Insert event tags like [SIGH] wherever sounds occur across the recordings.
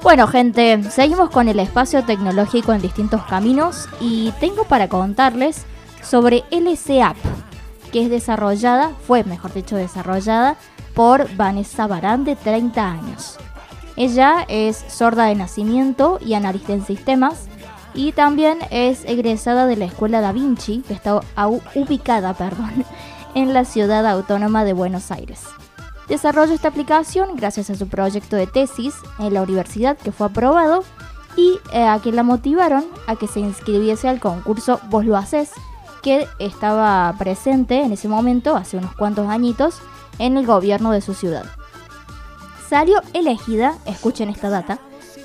Bueno, gente, seguimos con el espacio tecnológico en distintos caminos y tengo para contarles sobre LCAP, que es desarrollada, fue mejor dicho desarrollada por Vanessa Barán de 30 años. Ella es sorda de nacimiento y analista en sistemas y también es egresada de la Escuela Da Vinci, que está ubicada [LAUGHS] perdón, en la ciudad autónoma de Buenos Aires. Desarrolló esta aplicación gracias a su proyecto de tesis en la universidad que fue aprobado y eh, a que la motivaron a que se inscribiese al concurso Vos lo haces, que estaba presente en ese momento, hace unos cuantos añitos, en el gobierno de su ciudad. Salió elegida, escuchen esta data,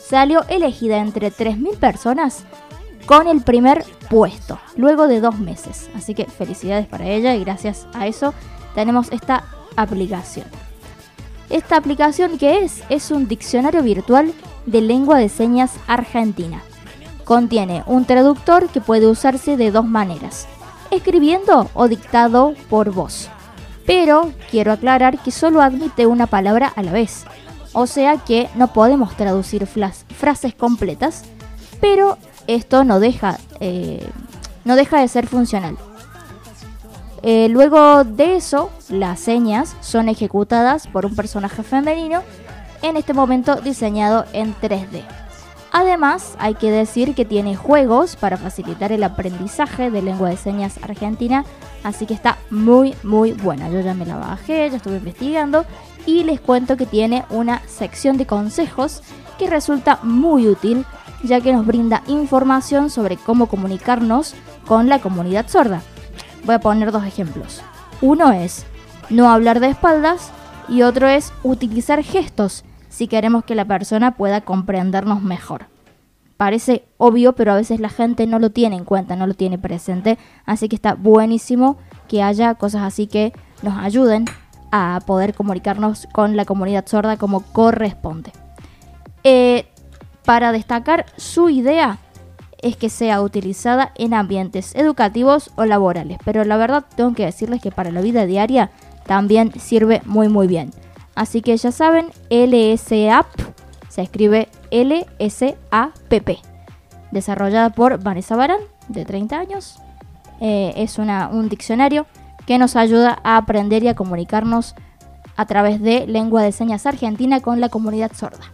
salió elegida entre 3.000 personas con el primer puesto, luego de dos meses. Así que felicidades para ella y gracias a eso tenemos esta aplicación. Esta aplicación que es es un diccionario virtual de lengua de señas argentina. Contiene un traductor que puede usarse de dos maneras, escribiendo o dictado por voz. Pero quiero aclarar que solo admite una palabra a la vez, o sea que no podemos traducir frases completas, pero esto no deja, eh, no deja de ser funcional. Eh, luego de eso, las señas son ejecutadas por un personaje femenino, en este momento diseñado en 3D. Además, hay que decir que tiene juegos para facilitar el aprendizaje de lengua de señas argentina, así que está muy muy buena. Yo ya me la bajé, ya estuve investigando y les cuento que tiene una sección de consejos que resulta muy útil ya que nos brinda información sobre cómo comunicarnos con la comunidad sorda. Voy a poner dos ejemplos. Uno es no hablar de espaldas y otro es utilizar gestos si queremos que la persona pueda comprendernos mejor. Parece obvio, pero a veces la gente no lo tiene en cuenta, no lo tiene presente, así que está buenísimo que haya cosas así que nos ayuden a poder comunicarnos con la comunidad sorda como corresponde. Eh, para destacar su idea es que sea utilizada en ambientes educativos o laborales, pero la verdad tengo que decirles que para la vida diaria también sirve muy muy bien. Así que ya saben, LSAP se escribe L-S-A-P-P, desarrollada por Vanessa Barán, de 30 años. Eh, es un diccionario que nos ayuda a aprender y a comunicarnos a través de lengua de señas argentina con la comunidad sorda.